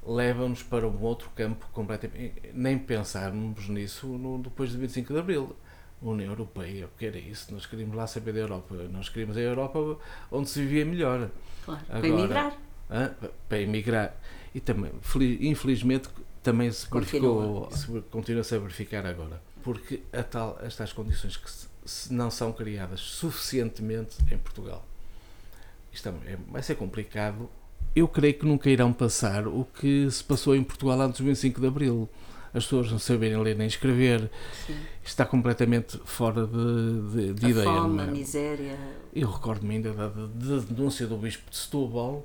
leva-nos para um outro campo completamente. Nem pensarmos nisso no, depois de 25 de Abril. União Europeia, o que era isso? Nós queríamos lá saber da Europa. Nós queríamos a Europa onde se vivia melhor. Claro, para Agora- emigrar. Hã? para emigrar. E também, fel- infelizmente, também se verificou, Continua. se, continua-se a verificar agora. Porque a tal, estas condições que se, se não são criadas suficientemente em Portugal. Isto é- é- vai ser complicado. Eu creio que nunca irão passar o que se passou em Portugal antes do 25 de Abril. As pessoas não saberem ler nem escrever. Sim. Está completamente fora de, de, de a ideia. fome, não a é? miséria. Eu recordo-me ainda da, da denúncia do Bispo de Setúbal,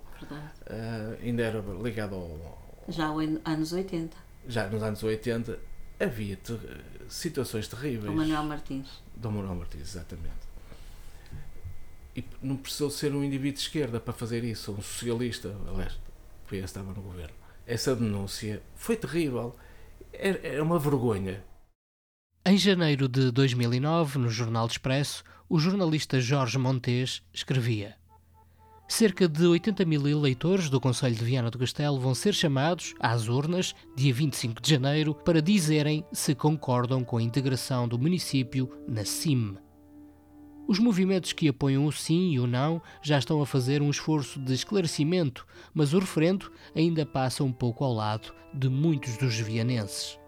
eh, ainda era ligado ao, Já anos 80. já nos anos 80, havia ter- situações terríveis. O Manuel Martins. Dom Manuel Martins, exatamente. E não precisou ser um indivíduo de esquerda para fazer isso, um socialista, aliás, o PS estava no governo. Essa denúncia foi terrível, era, era uma vergonha. Em janeiro de 2009, no Jornal de Expresso, o jornalista Jorge Montes escrevia: Cerca de 80 mil eleitores do Conselho de Viana do Castelo vão ser chamados às urnas, dia 25 de janeiro, para dizerem se concordam com a integração do município na CIM. Os movimentos que apoiam o sim e o não já estão a fazer um esforço de esclarecimento, mas o referendo ainda passa um pouco ao lado de muitos dos vianenses.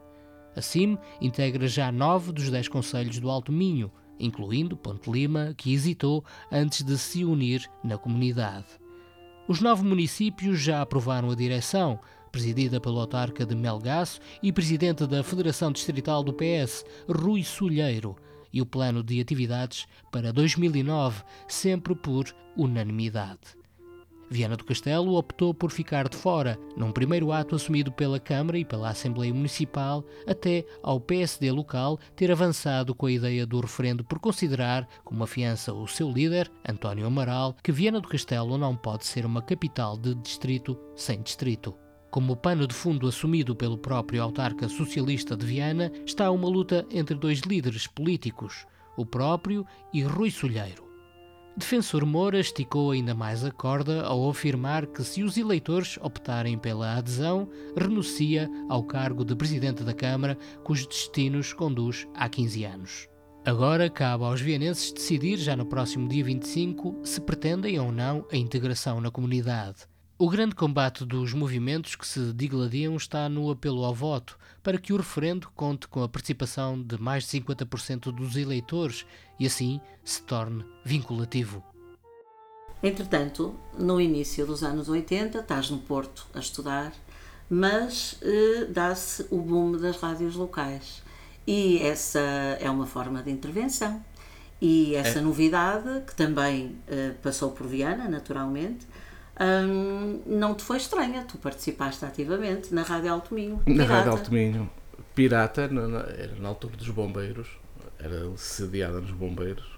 A CIM integra já nove dos dez conselhos do Alto Minho, incluindo Ponte Lima, que hesitou antes de se unir na comunidade. Os nove municípios já aprovaram a direção, presidida pelo autarca de Melgaço e presidente da Federação Distrital do PS, Rui Sulheiro, e o plano de atividades para 2009, sempre por unanimidade. Viana do Castelo optou por ficar de fora, num primeiro ato assumido pela Câmara e pela Assembleia Municipal, até ao PSD local ter avançado com a ideia do referendo por considerar, como afiança o seu líder, António Amaral, que Viana do Castelo não pode ser uma capital de distrito sem distrito. Como pano de fundo assumido pelo próprio autarca socialista de Viana, está uma luta entre dois líderes políticos, o próprio e Rui Solheiro. Defensor Moura esticou ainda mais a corda ao afirmar que, se os eleitores optarem pela adesão, renuncia ao cargo de Presidente da Câmara, cujos destinos conduz há 15 anos. Agora cabe aos vienenses decidir, já no próximo dia 25, se pretendem ou não a integração na comunidade. O grande combate dos movimentos que se digladiam está no apelo ao voto, para que o referendo conte com a participação de mais de 50% dos eleitores e assim se torne vinculativo. Entretanto, no início dos anos 80, estás no Porto a estudar, mas eh, dá-se o boom das rádios locais. E essa é uma forma de intervenção. E essa novidade, que também eh, passou por Viana, naturalmente, hum, não te foi estranha. Tu participaste ativamente na Rádio Alto Minho. Na. Rádio Alto Minho, pirata, na- na- era na altura dos bombeiros, era sediada nos bombeiros.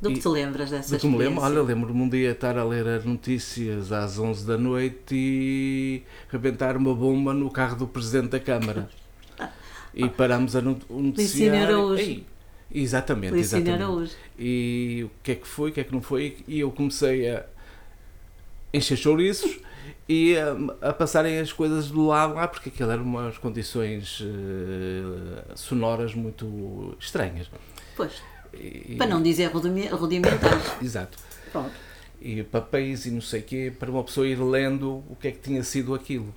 Do que E- te lembras dessa Do que me lembro, olha, lembro-me um dia estar a ler as notícias às 11 da noite e rebentar uma bomba no carro do Presidente da Câmara. E paramos a no- o noticiário. Ei, Exatamente, exatamente. E o que é que foi, o que é que não foi, e eu comecei a encher chouriços e a, a passarem as coisas do lado lá, porque aquilo eram umas condições eh, sonoras muito estranhas. Pois, E- para não dizer rudime- rudimentares. Exato. Pronto. E papéis e não sei o quê, para uma pessoa ir lendo o que é que tinha sido aquilo.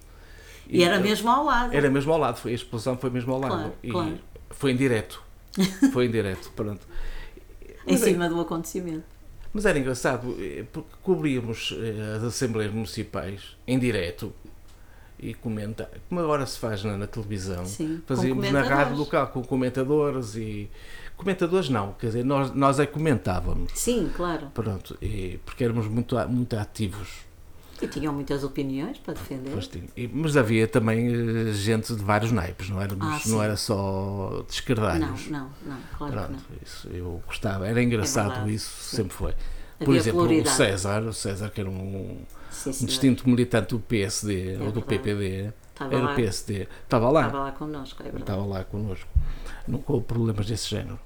E era eu- mesmo ao lado. Era mesmo ao lado, foi, a explosão foi mesmo ao lado. Claro, e claro. foi em direto. Foi em direto, pronto. em Mas é- cima do acontecimento. Mas era engraçado, eh, porque cobríamos eh, as Assembleias Municipais em direto e comenta, como agora se faz na, na televisão, Sim, fazíamos na rádio local com comentadores e. Comentadores não, quer dizer, nós, nós é que comentávamos. Sim, claro. Pronto, e, porque éramos muito, muito ativos. E tinham muitas opiniões para defender. E- mas havia também eh, gente de vários naipes, não, éramos, Ah, não era só Não, descardalhos. não, não, claro que Pronto, não. isso eu gostava, era engraçado verdade, isso, sim. sempre foi. Por Havia exemplo, o. César, o César que era um, Sim, um distinto militante do PSD ou do É. PPD, Estava era lá. o PSD, estava lá, Estava lá connosco, é estava lá connosco. Nunca houve problemas desse género.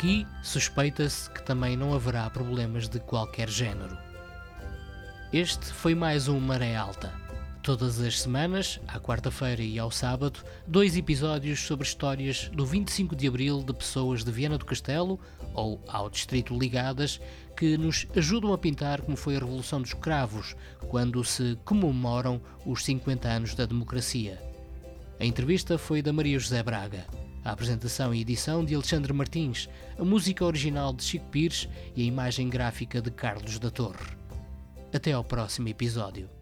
Aqui suspeita-se que também não haverá problemas de qualquer género. Este foi mais um Maré Alta. Todas as semanas, à quarta-feira e ao sábado, dois episódios sobre histórias do 25 de Abril de pessoas de Viana do Castelo ou ao Distrito ligadas que nos ajudam a pintar como foi a Revolução dos Cravos, quando se comemoram os 50 anos da democracia. A entrevista foi da Maria José Braga. A apresentação e edição de Alexandre Martins, a música original de Chico Pires e a imagem gráfica de Carlos da Torre. Até ao próximo episódio.